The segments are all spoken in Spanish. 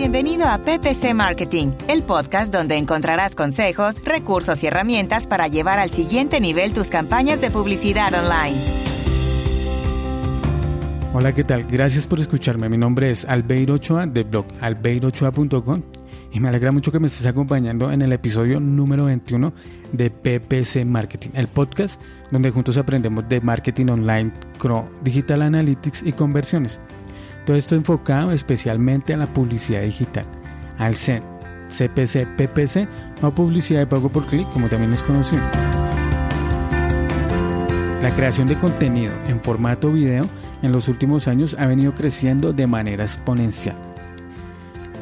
Bienvenido a PPC Marketing, el podcast donde encontrarás consejos, recursos y herramientas para llevar al siguiente nivel tus campañas de publicidad online. Hola, ¿qué tal? Gracias por escucharme. Mi nombre es Albeiro Ochoa de blog albeirochoa.com y me alegra mucho que me estés acompañando en el episodio número 21 de PPC Marketing, el podcast donde juntos aprendemos de marketing online, digital analytics y conversiones. Todo esto enfocado especialmente a la publicidad digital, al CEN, CPC, PPC o publicidad de pago por clic, como también es conocido. La creación de contenido en formato video en los últimos años ha venido creciendo de manera exponencial.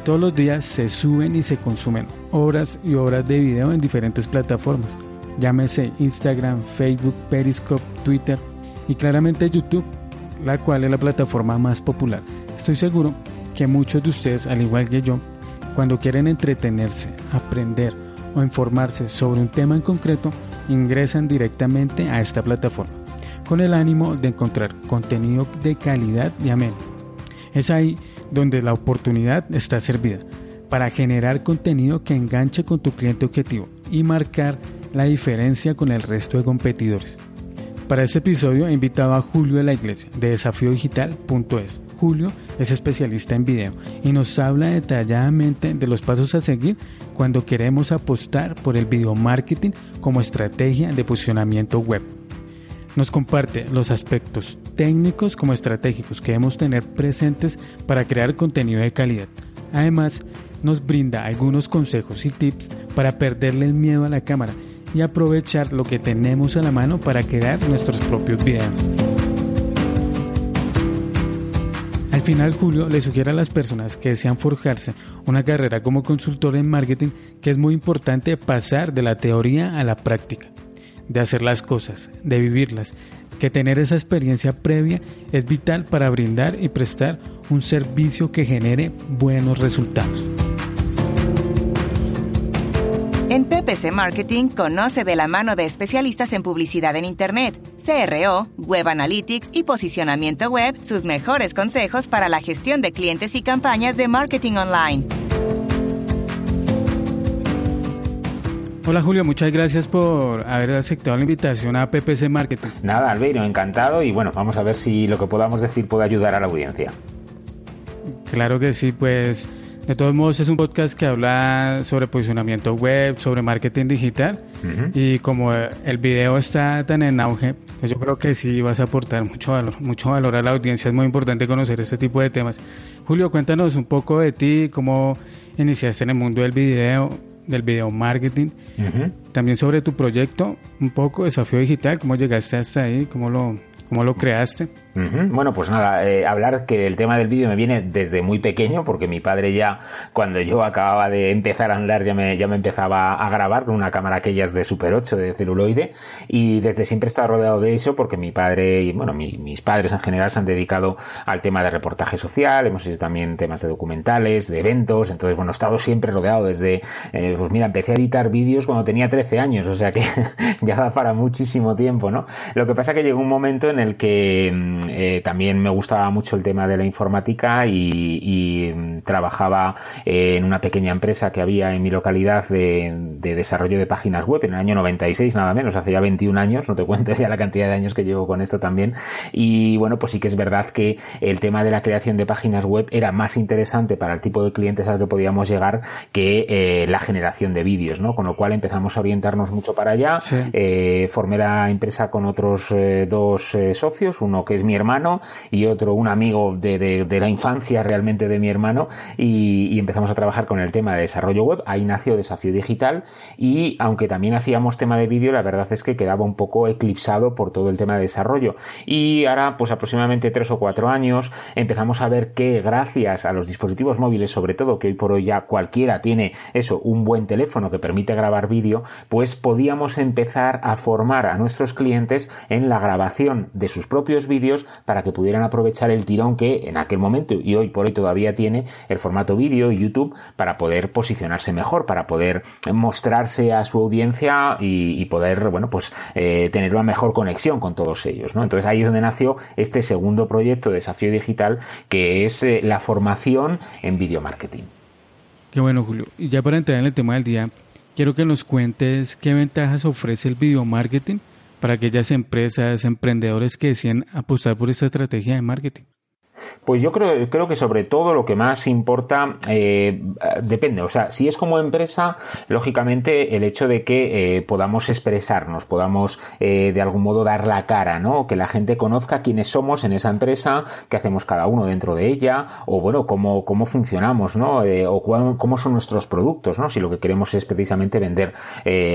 Todos los días se suben y se consumen horas y horas de video en diferentes plataformas, llámese Instagram, Facebook, Periscope, Twitter y claramente YouTube, la cual es la plataforma más popular. Estoy seguro que muchos de ustedes, al igual que yo, cuando quieren entretenerse, aprender o informarse sobre un tema en concreto, ingresan directamente a esta plataforma, con el ánimo de encontrar contenido de calidad y ameno. Es ahí donde la oportunidad está servida para generar contenido que enganche con tu cliente objetivo y marcar la diferencia con el resto de competidores. Para este episodio he invitado a Julio de la Iglesia de desafiodigital.es. Julio es especialista en video y nos habla detalladamente de los pasos a seguir cuando queremos apostar por el video marketing como estrategia de posicionamiento web. Nos comparte los aspectos técnicos como estratégicos que debemos tener presentes para crear contenido de calidad. Además, nos brinda algunos consejos y tips para perderle el miedo a la cámara y aprovechar lo que tenemos a la mano para crear nuestros propios videos. Al final, Julio le sugiere a las personas que desean forjarse una carrera como consultor en marketing que es muy importante pasar de la teoría a la práctica, de hacer las cosas, de vivirlas, que tener esa experiencia previa es vital para brindar y prestar un servicio que genere buenos resultados. En PPC Marketing conoce de la mano de especialistas en publicidad en Internet, CRO, Web Analytics y posicionamiento web sus mejores consejos para la gestión de clientes y campañas de marketing online. Hola Julio, muchas gracias por haber aceptado la invitación a PPC Marketing. Nada, Albeiro, encantado y bueno, vamos a ver si lo que podamos decir puede ayudar a la audiencia. Claro que sí, pues de todos modos, es un podcast que habla sobre posicionamiento web, sobre marketing digital. Y como el video está tan en auge, pues yo creo que sí vas a aportar mucho valor, mucho valor a la audiencia. Es muy importante conocer este tipo de temas. Julio, cuéntanos un poco de ti, cómo iniciaste en el mundo del video, del video marketing. También sobre tu proyecto, un poco desafío digital, cómo llegaste hasta ahí, cómo lo, cómo lo creaste. Bueno, pues nada, eh, hablar que el tema del vídeo me viene desde muy pequeño, porque mi padre ya, cuando yo acababa de empezar a andar, ya me, ya me empezaba a grabar con una cámara aquellas de Super 8 de celuloide, y desde siempre he estado rodeado de eso, porque mi padre, y bueno, mis padres en general se han dedicado al tema de reportaje social, hemos hecho también temas de documentales, de eventos, entonces, bueno, he estado siempre rodeado desde, eh, pues mira, empecé a editar vídeos cuando tenía 13 años, o sea que ya da para muchísimo tiempo, ¿no? Lo que pasa que llegó un momento en el que mm, eh, también me gustaba mucho el tema de la informática y, mm, trabajaba en una pequeña empresa que había en mi localidad de, desarrollo de páginas web en el año 96 nada menos, hace ya 21 años, no te cuento ya la cantidad de años que llevo con esto también. Y bueno, pues sí que es verdad que el tema de la creación de páginas web era más interesante para el tipo de clientes al que podíamos llegar que eh, la generación de vídeos, ¿no? Con lo cual empezamos a orientarnos mucho para allá, eh, formé la empresa con otros dos socios, uno que es mi hermano y otro un amigo de, la infancia realmente de mi hermano y, empezamos a trabajar con el tema de desarrollo web. Ahí nació Desafío Digital y aunque también hacíamos tema de vídeo, la verdad es que quedaba un poco eclipsado por todo el tema de desarrollo. Y ahora, pues aproximadamente tres o cuatro años, empezamos a ver que gracias a los dispositivos móviles, sobre todo que hoy por hoy ya cualquiera tiene eso, un buen teléfono que permite grabar vídeo, pues podíamos empezar a formar a nuestros clientes en la grabación de sus propios vídeos para que pudieran aprovechar el tirón que en aquel momento y hoy por hoy todavía tiene el formato vídeo YouTube para poder posicionarse mejor, para poder mostrarse a su audiencia y, poder, bueno, pues eh, tener una mejor conexión con todos ellos, ¿no? Entonces ahí es donde nació este segundo proyecto de Desafío Digital que es eh, la formación en video marketing. Qué bueno, Julio. Y ya para entrar en el tema del día, quiero que nos cuentes qué ventajas ofrece el video marketing para aquellas empresas, emprendedores que deciden apostar por esta estrategia de marketing. Pues yo creo, creo que sobre todo lo que más importa eh, depende. O sea, si es como empresa, lógicamente el hecho de que eh, podamos expresarnos, podamos eh, de algún modo dar la cara, ¿no? Que la gente conozca quiénes somos en esa empresa, qué hacemos cada uno dentro de ella, o bueno, cómo, cómo funcionamos, ¿no? o cómo son nuestros productos, ¿no? Si lo que queremos es precisamente vender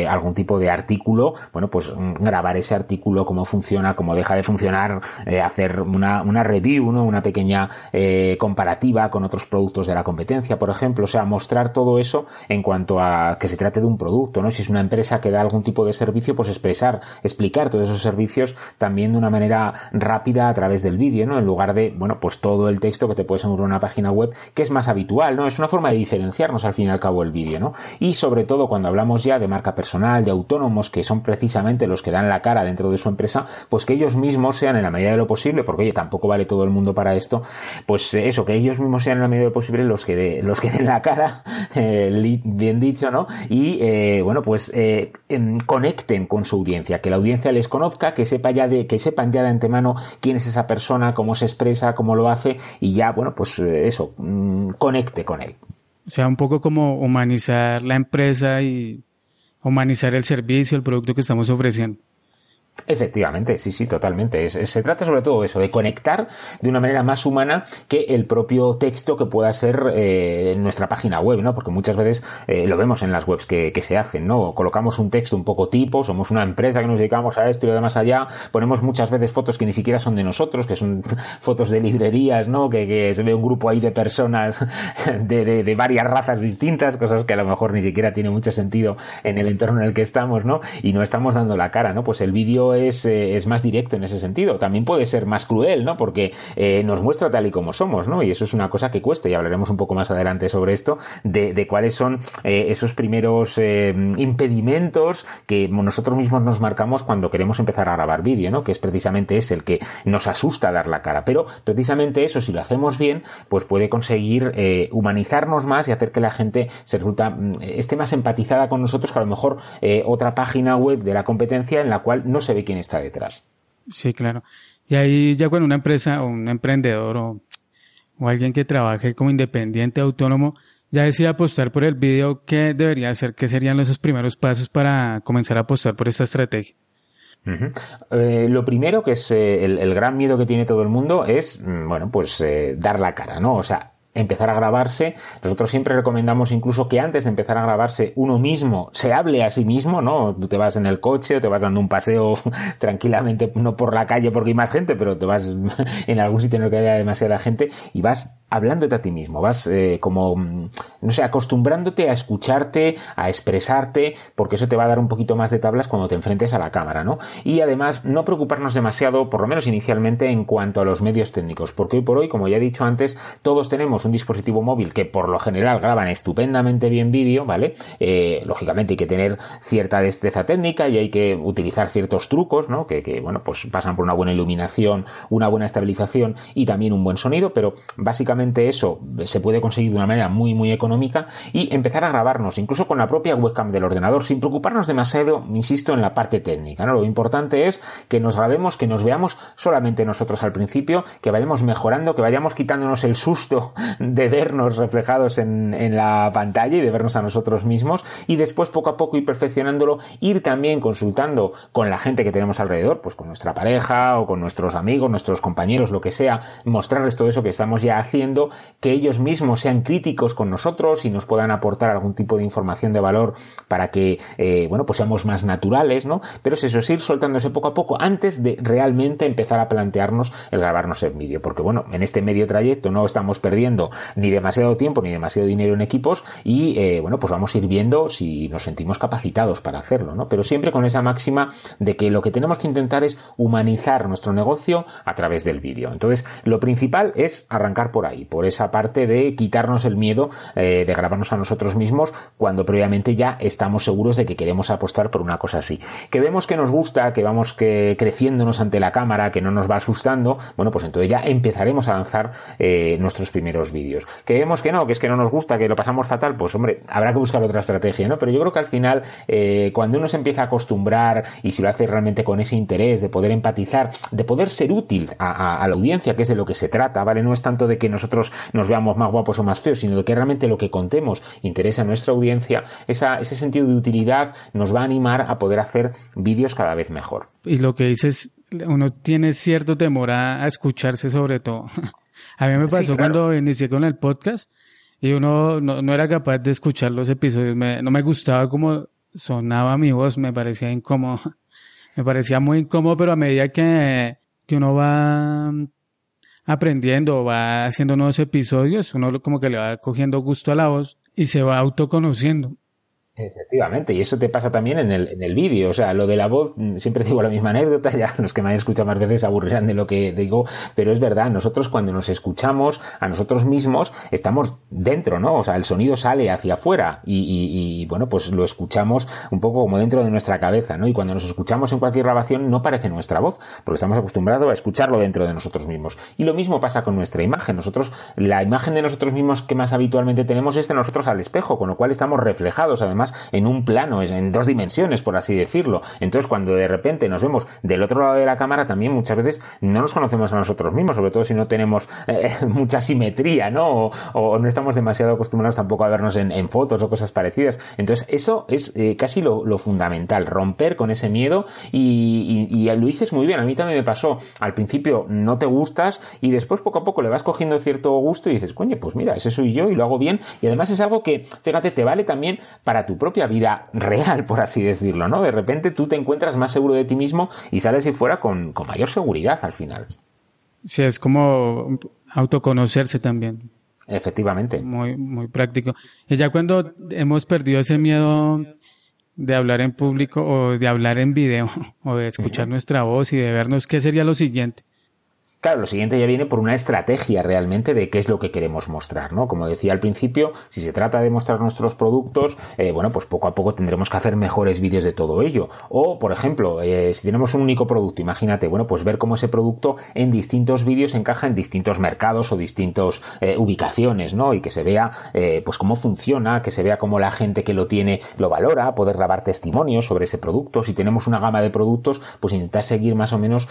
algún tipo de artículo, bueno, pues mm, grabar ese artículo, cómo funciona, cómo deja de funcionar, hacer una, una review, ¿no? Una pequeña eh, comparativa con otros productos de la competencia, por ejemplo, o sea, mostrar todo eso en cuanto a que se trate de un producto, ¿no? Si es una empresa que da algún tipo de servicio, pues expresar, explicar todos esos servicios también de una manera rápida a través del vídeo, ¿no? En lugar de, bueno, pues todo el texto que te puedes encontrar en una página web, que es más habitual, ¿no? Es una forma de diferenciarnos al fin y al cabo el vídeo, ¿no? Y sobre todo cuando hablamos ya de marca personal, de autónomos, que son precisamente los que dan la cara dentro de su empresa, pues que ellos mismos sean en la medida de lo posible, porque oye, tampoco vale todo el mundo para esto, pues eh, eso, que ellos mismos sean en la medida de lo posible los que, de, los que den la cara, eh, bien dicho, ¿no? Y eh, bueno, pues em, conecten con su audiencia, que la audiencia les conozca, que sepa ya de, que sepan ya de antemano quién es esa persona, cómo se expresa, cómo lo hace, y ya, bueno, pues eso, mm, conecte con él. O sea, un poco como humanizar la empresa y humanizar el servicio, el producto que estamos ofreciendo. Efectivamente, sí, sí, totalmente. se trata sobre todo de eso, de conectar de una manera más humana que el propio texto que pueda ser eh, en nuestra página web, ¿no? Porque muchas veces eh, lo vemos en las webs que, se hacen, ¿no? Colocamos un texto un poco tipo, somos una empresa que nos dedicamos a esto y lo demás allá, ponemos muchas veces fotos que ni siquiera son de nosotros, que son fotos de librerías, ¿no? Que, se ve un grupo ahí de personas de, de, varias razas distintas, cosas que a lo mejor ni siquiera tiene mucho sentido en el entorno en el que estamos, ¿no? Y no estamos dando la cara, ¿no? Pues el vídeo eh, es, más directo en ese sentido. También puede ser más cruel, ¿no? Porque eh, nos muestra tal y como somos, ¿no? Y eso es una cosa que cuesta, y hablaremos un poco más adelante sobre esto, de, cuáles son eh, esos primeros impedimentos que nosotros mismos nos marcamos cuando queremos empezar a grabar vídeo, ¿no? Que es precisamente ese el que nos asusta dar la cara. Pero precisamente eso, si lo hacemos bien, pues puede conseguir humanizarnos más y hacer que la gente se resulta, mm, esté más empatizada con nosotros que a lo mejor otra página web de la competencia en la cual no se ve quién está detrás. Sí, claro. Y ahí ya cuando una empresa o un emprendedor o, alguien que trabaje como independiente, autónomo, ya decide apostar por el video, ¿qué debería hacer? ¿Qué serían esos primeros pasos para comenzar a apostar por esta estrategia? Eh, lo primero, que es eh, el, gran miedo que tiene todo el mundo, es, mm, bueno, pues eh, dar la cara, ¿no? O sea, empezar a grabarse. Nosotros siempre recomendamos incluso que antes de empezar a grabarse uno mismo se hable a sí mismo, ¿no? Tú te vas en el coche o te vas dando un paseo tranquilamente, no por la calle porque hay más gente, pero te vas en algún sitio en el que haya demasiada gente y vas hablándote a ti mismo, vas eh, como, no sé, acostumbrándote a escucharte, a expresarte, porque eso te va a dar un poquito más de tablas cuando te enfrentes a la cámara, ¿no? Y además no preocuparnos demasiado, por lo menos inicialmente, en cuanto a los medios técnicos, porque hoy por hoy, como ya he dicho antes, todos tenemos un dispositivo móvil que por lo general graban estupendamente bien vídeo, ¿vale? Eh, lógicamente hay que tener cierta destreza técnica y hay que utilizar ciertos trucos, ¿no? Que, que, bueno, pues pasan por una buena iluminación, una buena estabilización y también un buen sonido, pero básicamente eso se puede conseguir de una manera muy, muy económica y empezar a grabarnos, incluso con la propia webcam del ordenador, sin preocuparnos demasiado, insisto, en la parte técnica, ¿no? Lo importante es que nos grabemos, que nos veamos solamente nosotros al principio, que vayamos mejorando, que vayamos quitándonos el susto de vernos reflejados en, la pantalla y de vernos a nosotros mismos y después poco a poco ir perfeccionándolo, ir también consultando con la gente que tenemos alrededor, pues con nuestra pareja o con nuestros amigos, nuestros compañeros, lo que sea, mostrarles todo eso que estamos ya haciendo, que ellos mismos sean críticos con nosotros y nos puedan aportar algún tipo de información de valor para que, eh, bueno, pues seamos más naturales, ¿no? Pero es eso, es ir soltándose poco a poco antes de realmente empezar a plantearnos el grabarnos en vídeo, porque bueno, en este medio trayecto no estamos perdiendo ni demasiado tiempo ni demasiado dinero en equipos y, eh, bueno, pues vamos a ir viendo si nos sentimos capacitados para hacerlo, ¿no? Pero siempre con esa máxima de que lo que tenemos que intentar es humanizar nuestro negocio a través del vídeo. Entonces, lo principal es arrancar por ahí, por esa parte de quitarnos el miedo eh, de grabarnos a nosotros mismos cuando previamente ya estamos seguros de que queremos apostar por una cosa así. Que vemos que nos gusta, que vamos que creciéndonos ante la cámara, que no nos va asustando, bueno, pues entonces ya empezaremos a lanzar eh, nuestros primeros vídeos. Que vemos que no, que es que no nos gusta, que lo pasamos fatal, pues hombre, habrá que buscar otra estrategia, ¿no? Pero yo creo que al final, eh, cuando uno se empieza a acostumbrar y si lo hace realmente con ese interés de poder empatizar, de poder ser útil a, la audiencia, que es de lo que se trata, ¿vale? No es tanto de que nosotros nos veamos más guapos o más feos, sino de que realmente lo que contemos interesa a nuestra audiencia, ese sentido de utilidad nos va a animar a poder hacer vídeos cada vez mejor. Y lo que dices, uno tiene cierto temor a, escucharse sobre todo. a mí me pasó cuando inicié con el podcast y uno no, era capaz de escuchar los episodios, no me gustaba cómo sonaba mi voz, me parecía incómodo. Me parecía muy incómodo, pero a medida que, que uno va aprendiendo, va haciendo nuevos episodios, uno como que le va cogiendo gusto a la voz y se va autoconociendo. Efectivamente, y eso te pasa también en el, en el vídeo. O sea, lo de la voz, mm, siempre digo la misma anécdota, ya los que me han escuchado más veces aburrirán de lo que digo, pero es verdad, nosotros cuando nos escuchamos a nosotros mismos, estamos dentro, ¿no? O sea, el sonido sale hacia afuera y, y, bueno, pues lo escuchamos un poco como dentro de nuestra cabeza, ¿no? Y cuando nos escuchamos en cualquier grabación no parece nuestra voz, porque estamos acostumbrados a escucharlo dentro de nosotros mismos. Y lo mismo pasa con nuestra imagen. Nosotros, la imagen de nosotros mismos que más habitualmente tenemos es de nosotros al espejo, con lo cual estamos reflejados además en un plano, en dos dimensiones, por así decirlo. Entonces, cuando de repente nos vemos del otro lado de la cámara, también muchas veces no nos conocemos a nosotros mismos, sobre todo si no tenemos eh, mucha simetría, ¿no? O, no estamos demasiado acostumbrados tampoco a vernos en, fotos o cosas parecidas. Entonces, eso es eh, casi lo, fundamental, romper con ese miedo y, y, y, lo dices muy bien. A mí también me pasó. Al principio no te gustas y después poco a poco le vas cogiendo cierto gusto y dices, coño, pues mira, ese soy yo y lo hago bien. Y además es algo que, fíjate, te vale también para tu propia vida real, por así decirlo, ¿no? De repente tú te encuentras más seguro de ti mismo y sales y fuera con, mayor seguridad al final. Sí, es como autoconocerse también. Efectivamente. Muy, muy práctico. Y ya cuando hemos perdido ese miedo de hablar en público o de hablar en video o de escuchar nuestra voz y de vernos, ¿qué sería lo siguiente? Claro, lo siguiente ya viene por una estrategia realmente de qué es lo que queremos mostrar, ¿no? Como decía al principio, si se trata de mostrar nuestros productos, eh, bueno, pues poco a poco tendremos que hacer mejores vídeos de todo ello. O, por ejemplo, eh, si tenemos un único producto, imagínate, bueno, pues ver cómo ese producto en distintos vídeos encaja en distintos mercados o distintas eh, ubicaciones, ¿no? Y que se vea, pues cómo funciona, que se vea cómo la gente que lo tiene lo valora, poder grabar testimonios sobre ese producto. Si tenemos una gama de productos, pues intentar seguir más o menos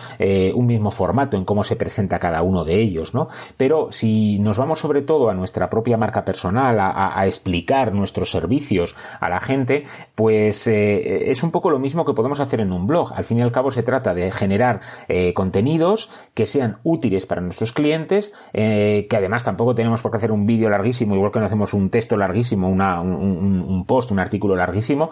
un mismo formato en cómo se presenta cada uno de ellos, ¿no? Pero si nos vamos sobre todo a nuestra propia marca personal, a, explicar nuestros servicios a la gente, pues eh, es un poco lo mismo que podemos hacer en un blog. Al fin y al cabo se trata de generar eh, contenidos que sean útiles para nuestros clientes, eh, que además tampoco tenemos por qué hacer un vídeo larguísimo, igual que no hacemos un texto larguísimo, un, post, un artículo larguísimo,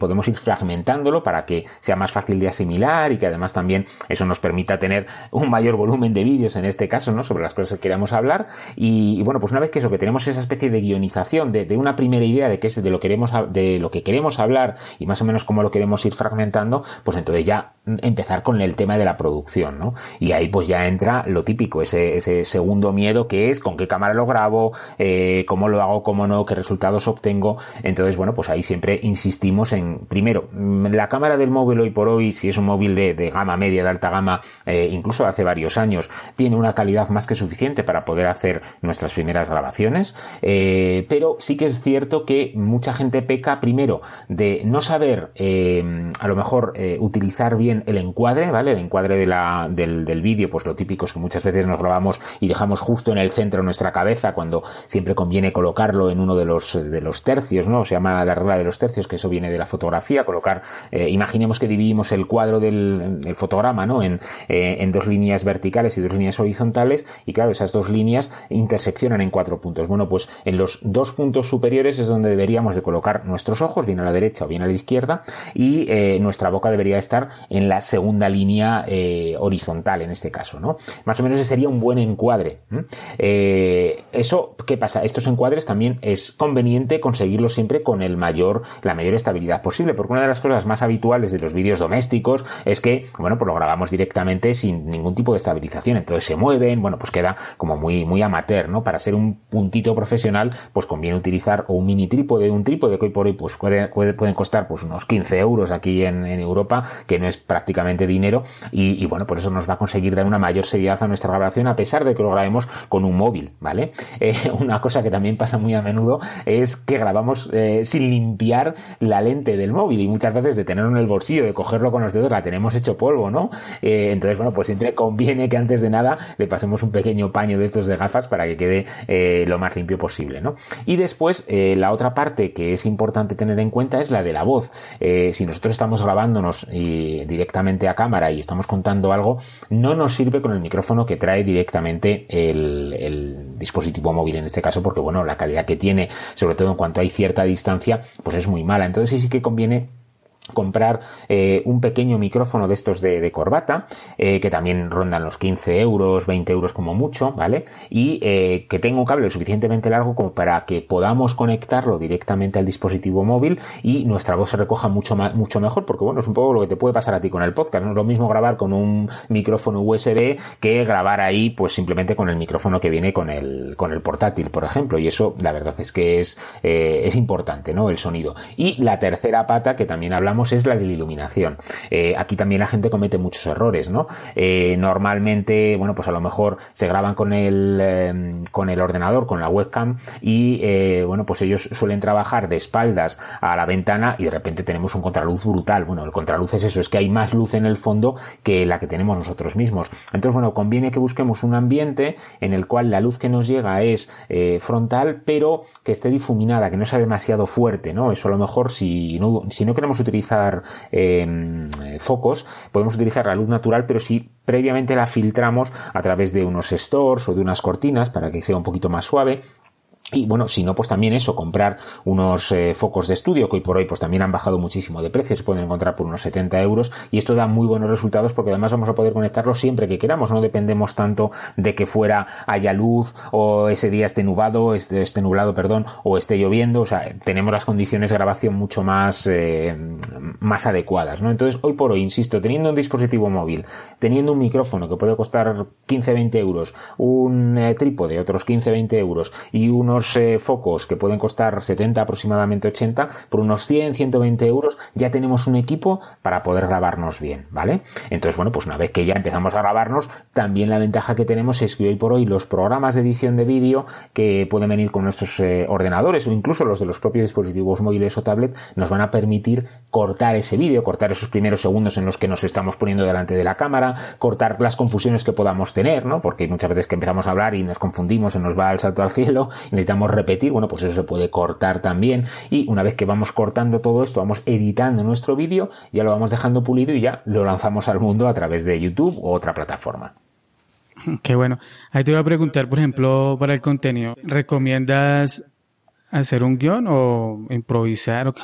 podemos ir fragmentándolo para que sea más fácil de asimilar y que además también eso nos permita tener un mayor volumen de vídeos en este caso, ¿no? Sobre las cosas que queramos hablar. Y, bueno, pues una vez que eso, que tenemos esa especie de guionización, de, una primera idea de qué es de lo, queremos, de lo que queremos hablar y más o menos cómo lo queremos ir fragmentando, pues entonces ya empezar con el tema de la producción, ¿no? Y ahí pues ya entra lo típico, ese, ese segundo miedo que es con qué cámara lo grabo, eh, cómo lo hago, cómo no, qué resultados obtengo. Entonces, bueno, pues ahí siempre insistimos en, primero, la cámara del móvil hoy por hoy, si es un móvil de, gama media, de alta gama, eh, incluso hace varios años, tiene una calidad más que suficiente para poder hacer nuestras primeras grabaciones, eh, pero sí que es cierto que mucha gente peca primero de no saber eh, a lo mejor utilizar bien el encuadre, ¿vale? El encuadre del, vídeo, pues lo típico es que muchas veces nos grabamos y dejamos justo en el centro nuestra cabeza cuando siempre conviene colocarlo en uno de los, de los tercios, ¿no? Se llama la regla de los tercios, que eso viene de la fotografía, colocar, imaginemos que dividimos el cuadro del el fotograma, ¿no? En dos líneas verticales y dos líneas horizontales y claro, esas dos líneas interseccionan en cuatro puntos. Bueno, pues en los dos puntos superiores es donde deberíamos de colocar nuestros ojos, bien a la derecha o bien a la izquierda y eh, nuestra boca debería estar en la segunda línea eh, horizontal en este caso, ¿no? Más o menos ese sería un buen encuadre. Eh, eso, ¿qué pasa? Estos encuadres también es conveniente conseguirlos siempre con el mayor, la mayor estabilidad posible, porque una de las cosas más habituales de los vídeos domésticos es que, bueno, pues lo grabamos directamente sin ningún tipo de entonces se mueven, bueno, pues queda como muy, muy amateur, ¿no? Para ser un puntito profesional, pues conviene utilizar o un mini trípode, un trípode que hoy por hoy pues puede, pueden costar pues unos 15 euros aquí en, Europa, que no es prácticamente dinero, y, bueno, por eso nos va a conseguir dar una mayor seriedad a nuestra grabación, a pesar de que lo grabemos con un móvil, ¿vale? Eh, una cosa que también pasa muy a menudo es que grabamos eh, sin limpiar la lente del móvil, y muchas veces de tenerlo en el bolsillo, de cogerlo con los dedos, la tenemos hecho polvo, ¿no? Eh, entonces, bueno, pues siempre conviene que antes de nada le pasemos un pequeño paño de estos de gafas para que quede eh, lo más limpio posible, ¿no? Y después, eh, la otra parte que es importante tener en cuenta es la de la voz. si nosotros estamos grabándonos directamente a cámara y estamos contando algo, no nos sirve con el micrófono que trae directamente el, el dispositivo móvil en este caso, porque bueno, la calidad que tiene, sobre todo en cuanto hay cierta distancia, pues es muy mala. Entonces sí que conviene comprar eh, un pequeño micrófono de estos de, corbata, eh, que también rondan los 15 euros, 20 euros como mucho, ¿vale? Y eh, que tenga un cable suficientemente largo como para que podamos conectarlo directamente al dispositivo móvil y nuestra voz se recoja mucho, mucho mejor, porque bueno, es un poco lo que te puede pasar a ti con el podcast, no es lo mismo grabar con un micrófono USB que grabar ahí pues simplemente con el micrófono que viene con el, con el portátil, por ejemplo, y eso la verdad es que es, es importante, ¿no? El sonido. Y la tercera pata que también hablamos es la de la iluminación. Eh, aquí también la gente comete muchos errores, ¿no? Eh, normalmente, bueno, pues a lo mejor se graban con el, em, con el ordenador, con la webcam y, eh, bueno, pues ellos suelen trabajar de espaldas a la ventana y de repente tenemos un contraluz brutal. Bueno, el contraluz es eso, es que hay más luz en el fondo que la que tenemos nosotros mismos. Entonces, bueno, conviene que busquemos un ambiente en el cual la luz que nos llega es frontal, pero que esté difuminada, que no sea demasiado fuerte, ¿no? Eso a lo mejor si no, si no queremos utilizar Em, focos, podemos utilizar la luz natural, pero si previamente la filtramos a través de unos stores o de unas cortinas para que sea un poquito más suave, y bueno, si no, pues también eso, comprar unos eh, focos de estudio que hoy por hoy pues también han bajado muchísimo de precio, se pueden encontrar por unos 70 euros y esto da muy buenos resultados porque además vamos a poder conectarlo siempre que queramos, no dependemos tanto de que fuera haya luz o ese día esté nublado, esté, esté nublado, perdón, o esté lloviendo, o sea, tenemos las condiciones de grabación mucho más, eh, más adecuadas, ¿no? Entonces, hoy por hoy, insisto, teniendo un dispositivo móvil, teniendo un micrófono que puede costar 15-20 euros, un eh, trípode, otros 15-20 euros y unos focos que pueden costar 70 aproximadamente 80 por unos 100 120 euros ya tenemos un equipo para poder grabarnos bien vale entonces bueno pues una vez que ya empezamos a grabarnos también la ventaja que tenemos es que hoy por hoy los programas de edición de vídeo que pueden venir con nuestros eh, ordenadores o incluso los de los propios dispositivos móviles o tablet nos van a permitir cortar ese vídeo cortar esos primeros segundos en los que nos estamos poniendo delante de la cámara cortar las confusiones que podamos tener no porque muchas veces que empezamos a hablar y nos confundimos se nos va el salto al cielo necesitamos repetir, bueno, pues eso se puede cortar también y una vez que vamos cortando todo esto, vamos editando nuestro vídeo, ya lo vamos dejando pulido y ya lo lanzamos al mundo a través de YouTube u otra plataforma. Qué bueno. Ahí te voy a preguntar, por ejemplo, para el contenido, ¿recomiendas hacer un guion o improvisar o,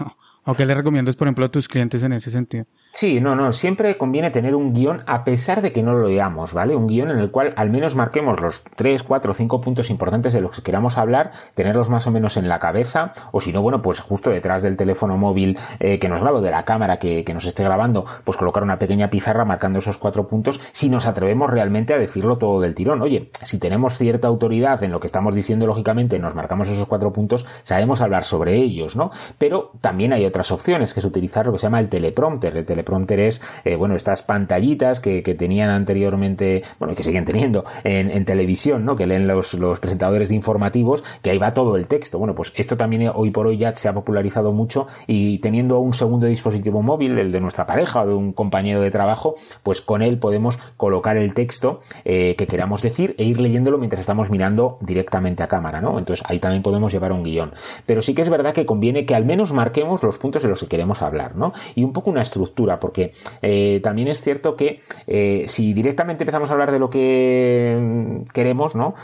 o qué le recomiendas, por ejemplo, a tus clientes en ese sentido? Sí, no, no, siempre conviene tener un guion a pesar de que no lo leamos, ¿vale? Un guion en el cual al menos marquemos los 3, 4, 5 puntos importantes de los que queramos hablar, tenerlos más o menos en la cabeza, o si no, bueno, pues justo detrás del teléfono móvil eh, que nos grabo, de la cámara que, que, nos esté grabando, pues colocar una pequeña pizarra marcando esos cuatro puntos, si nos atrevemos realmente a decirlo todo del tirón. Oye, si tenemos cierta autoridad en lo que estamos diciendo, lógicamente, nos marcamos esos cuatro puntos, sabemos hablar sobre ellos, ¿no? Pero también hay otras opciones, que es utilizar lo que se llama el teleprompter. El teleprompter teleprompter es, eh, bueno, estas pantallitas que, tenían anteriormente, bueno, que siguen teniendo en, televisión, ¿no? Que leen los, presentadores de informativos, que ahí va todo el texto. Bueno, pues esto también hoy por hoy ya se ha popularizado mucho y teniendo un segundo dispositivo móvil, el de nuestra pareja o de un compañero de trabajo, pues con él podemos colocar el texto eh, que queramos decir e ir leyéndolo mientras estamos mirando directamente a cámara, ¿no? Entonces ahí también podemos llevar un guion. Pero sí que es verdad que conviene que al menos marquemos los puntos de los que queremos hablar, ¿no? Y un poco una estructura, porque eh, también es cierto que eh, si directamente empezamos a hablar de lo que queremos, ¿no?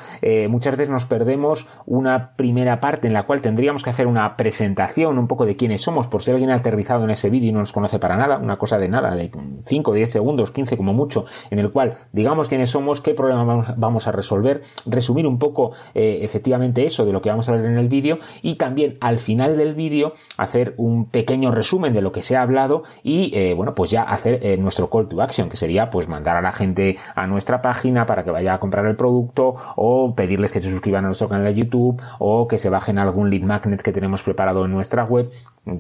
muchas veces nos perdemos una primera parte en la cual tendríamos que hacer una presentación un poco de quiénes somos, por si alguien ha aterrizado en ese vídeo y no nos conoce para nada, una cosa de nada, de 5, 10 segundos, 15 como mucho, en el cual digamos quiénes somos, qué problema vamos, a resolver, resumir un poco eh, efectivamente eso de lo que vamos a ver en el vídeo y también al final del vídeo hacer un pequeño resumen de lo que se ha hablado y eh, bueno pues ya hacer eh, nuestro call to action que sería pues mandar a la gente a nuestra página para que vaya a comprar el producto o pedirles que se suscriban a nuestro canal de YouTube o que se bajen algún lead magnet que tenemos preparado en nuestra web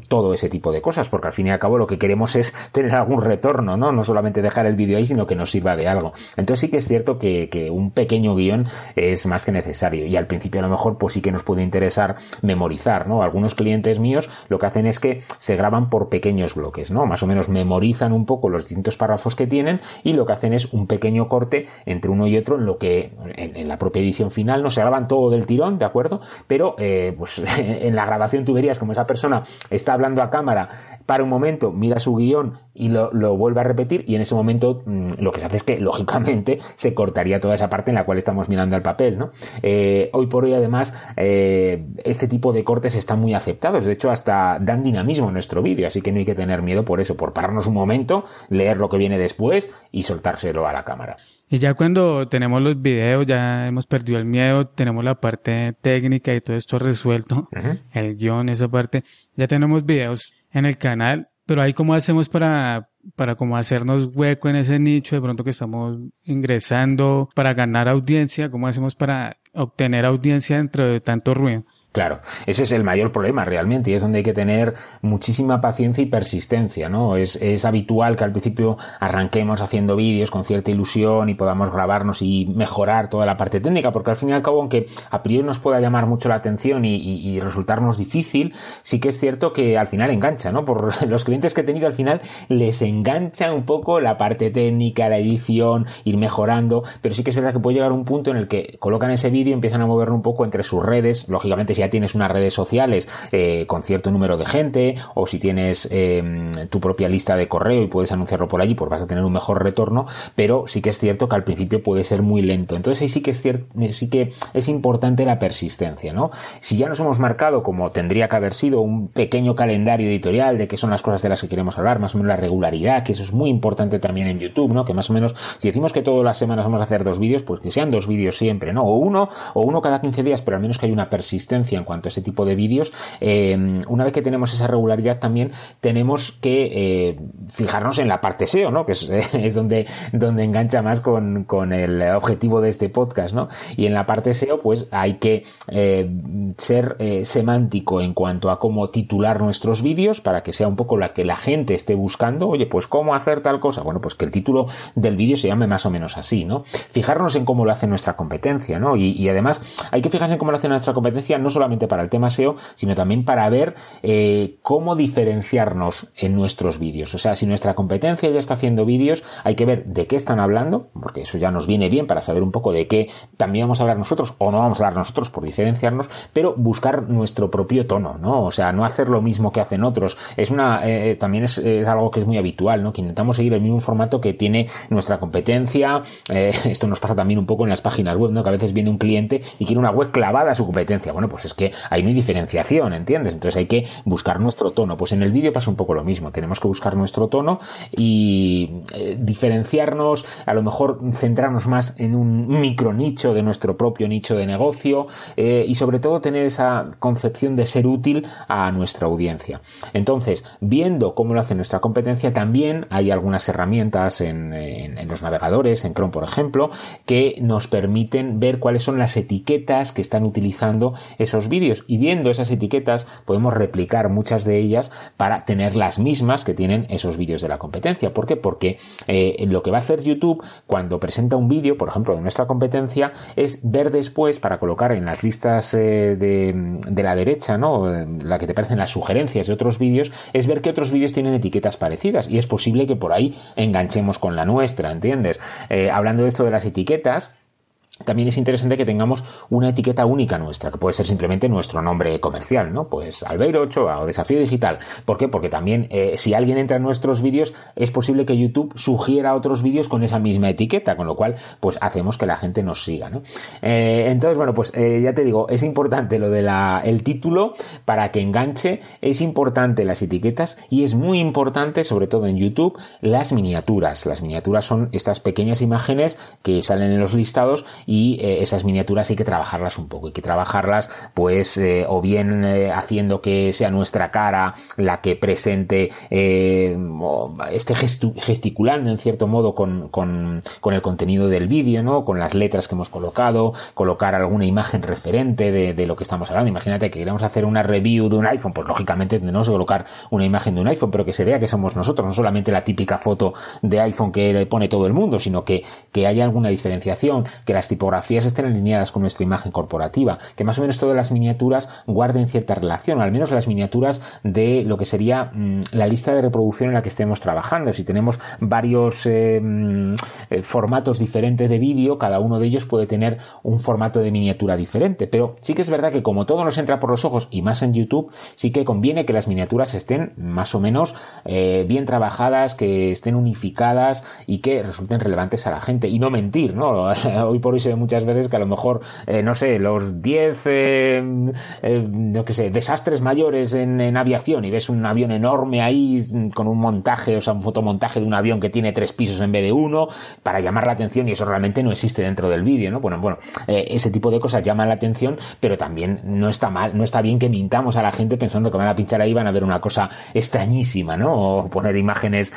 todo ese tipo de cosas porque al fin y al cabo lo que queremos es tener algún retorno no no solamente dejar el vídeo ahí sino que nos sirva de algo entonces sí que es cierto que, que un pequeño guion es más que necesario y al principio a lo mejor pues sí que nos puede interesar memorizar, ¿no? Algunos clientes míos lo que hacen es que se graban por pequeños bloques, ¿no? Más o menos memorizan un poco los distintos párrafos que tienen y lo que hacen es un pequeño corte entre uno y otro en lo que en, la propia edición final no se graban todo del tirón, ¿de acuerdo? Pero eh, pues en la grabación tú verías como esa persona está hablando a cámara, para un momento, mira su guion y lo, vuelve a repetir y en ese momento mm, lo que se hace es que lógicamente se cortaría toda esa parte en la cual estamos mirando el papel, ¿no? Eh, hoy por hoy además eh, este tipo de cortes están muy aceptados, de hecho hasta dan dinamismo en nuestro vídeo, así que no hay que tener miedo por eso, por pararnos un momento, leer lo que viene después y soltárselo a la cámara. Y ya cuando tenemos los videos, ya hemos perdido el miedo, tenemos la parte técnica y todo esto resuelto, el guion, esa parte, ya tenemos videos en el canal pero ahí cómo hacemos para, para como hacernos hueco en ese nicho de pronto que estamos ingresando para ganar audiencia, cómo hacemos para obtener audiencia dentro de tanto ruido. Claro, ese es el mayor problema realmente y es donde hay que tener muchísima paciencia y persistencia, ¿no? Es, es habitual que al principio arranquemos haciendo vídeos con cierta ilusión y podamos grabarnos y mejorar toda la parte técnica, porque al fin y al cabo, aunque a priori nos pueda llamar mucho la atención y, y, resultarnos difícil, sí que es cierto que al final engancha, ¿no? Por los clientes que he tenido al final les engancha un poco la parte técnica, la edición, ir mejorando, pero sí que es verdad que puede llegar un punto en el que colocan ese vídeo y empiezan a moverlo un poco entre sus redes, lógicamente ya tienes unas redes sociales eh, con cierto número de gente o si tienes em, tu propia lista de correo y puedes anunciarlo por allí, pues vas a tener un mejor retorno, pero sí que es cierto que al principio puede ser muy lento. Entonces ahí sí que es cierto, sí que es importante la persistencia, ¿no? Si ya nos hemos marcado como tendría que haber sido un pequeño calendario editorial de qué son las cosas de las que queremos hablar, más o menos la regularidad, que eso es muy importante también en YouTube, ¿no? Que más o menos, si decimos que todas las semanas vamos a hacer dos vídeos, pues que sean dos vídeos siempre, ¿no? O uno, o uno cada 15 días, pero al menos que haya una persistencia en cuanto a ese tipo de vídeos, eh, una vez que tenemos esa regularidad también tenemos que eh, fijarnos en la parte SEO, ¿no? Que es, donde, donde engancha más con, el objetivo de este podcast, ¿no? Y en la parte SEO, pues hay que eh, ser semántico en cuanto a cómo titular nuestros vídeos para que sea un poco la que la gente esté buscando. Oye, pues cómo hacer tal cosa. Bueno, pues que el título del vídeo se llame más o menos así, ¿no? Fijarnos en cómo lo hace nuestra competencia, ¿no? Y, y además hay que fijarse en cómo lo hace nuestra competencia no solamente para el tema SEO, sino también para ver eh, cómo diferenciarnos en nuestros vídeos. O sea, si nuestra competencia ya está haciendo vídeos, hay que ver de qué están hablando, porque eso ya nos viene bien para saber un poco de qué también vamos a hablar nosotros o no vamos a hablar nosotros por diferenciarnos, pero buscar nuestro propio tono, ¿no? O sea, no hacer lo mismo que hacen otros. Es una, eh, también es, algo que es muy habitual, ¿no? Que intentamos seguir el mismo formato que tiene nuestra competencia. Eh, esto nos pasa también un poco en las páginas web, ¿no? Que a veces viene un cliente y quiere una web clavada a su competencia. Bueno, pues es que hay una diferenciación, ¿entiendes? Entonces hay que buscar nuestro tono. Pues en el vídeo pasa un poco lo mismo. Tenemos que buscar nuestro tono y eh, diferenciarnos, a lo mejor centrarnos más en un micro nicho de nuestro propio nicho de negocio eh, y sobre todo tener esa concepción de ser útil a nuestra audiencia. Entonces, viendo cómo lo hace nuestra competencia, también hay algunas herramientas en, en los navegadores, en Chrome por ejemplo, que nos permiten ver cuáles son las etiquetas que están utilizando esos vídeos y viendo esas etiquetas podemos replicar muchas de ellas para tener las mismas que tienen esos vídeos de la competencia. ¿Por qué? Porque eh, lo que va a hacer YouTube cuando presenta un vídeo, por ejemplo, de nuestra competencia, es ver después para colocar en las listas eh, de, la derecha, ¿no? La que te parecen las sugerencias de otros vídeos, es ver que otros vídeos tienen etiquetas parecidas y es posible que por ahí enganchemos con la nuestra, ¿entiendes? Eh, hablando de esto de las etiquetas, también es interesante que tengamos una etiqueta única nuestra, que puede ser simplemente nuestro nombre comercial, ¿no? Pues Albeiro Ochoa o Desafío Digital. ¿Por qué? Porque también eh, si alguien entra en nuestros vídeos, es posible que YouTube sugiera otros vídeos con esa misma etiqueta, con lo cual, pues hacemos que la gente nos siga, ¿no? Eh, entonces, bueno, pues eh, ya te digo, es importante lo de la, el título para que enganche, es importante las etiquetas y es muy importante, sobre todo en YouTube, las miniaturas. Las miniaturas son estas pequeñas imágenes que salen en los listados y eh, esas miniaturas hay que trabajarlas un poco, hay que trabajarlas pues eh, o bien eh, haciendo que sea nuestra cara la que presente, esté gesticulando en cierto modo con, con, con el contenido del vídeo, ¿no? con las letras que hemos colocado, colocar alguna imagen referente de, lo que estamos hablando. Imagínate que queremos hacer una review de un iPhone, pues lógicamente tendremos que colocar una imagen de un iPhone, pero que se vea que somos nosotros, no solamente la típica foto de iPhone que le pone todo el mundo, sino que, que haya alguna diferenciación, que las tipografías estén alineadas con nuestra imagen corporativa, que más o menos todas las miniaturas guarden cierta relación, al menos las miniaturas de lo que sería mm, la lista de reproducción en la que estemos trabajando. Si tenemos varios eh, mm, eh, formatos diferentes de vídeo, cada uno de ellos puede tener un formato de miniatura diferente, pero sí que es verdad que como todo nos entra por los ojos y más en YouTube, sí que conviene que las miniaturas estén más o menos eh, bien trabajadas, que estén unificadas y que resulten relevantes a la gente y no mentir, ¿no? Hoy por hoy se muchas veces que a lo mejor, eh, no sé, los 10, eh, eh que sé, desastres mayores en, aviación y ves un avión enorme ahí con un montaje, o sea, un fotomontaje de un avión que tiene tres pisos en vez de uno, para llamar la atención y eso realmente no existe dentro del vídeo, ¿no? Bueno, bueno, eh, ese tipo de cosas llaman la atención, pero también no está mal, no está bien que mintamos a la gente pensando que van a pinchar ahí van a ver una cosa extrañísima, ¿no? O poner imágenes,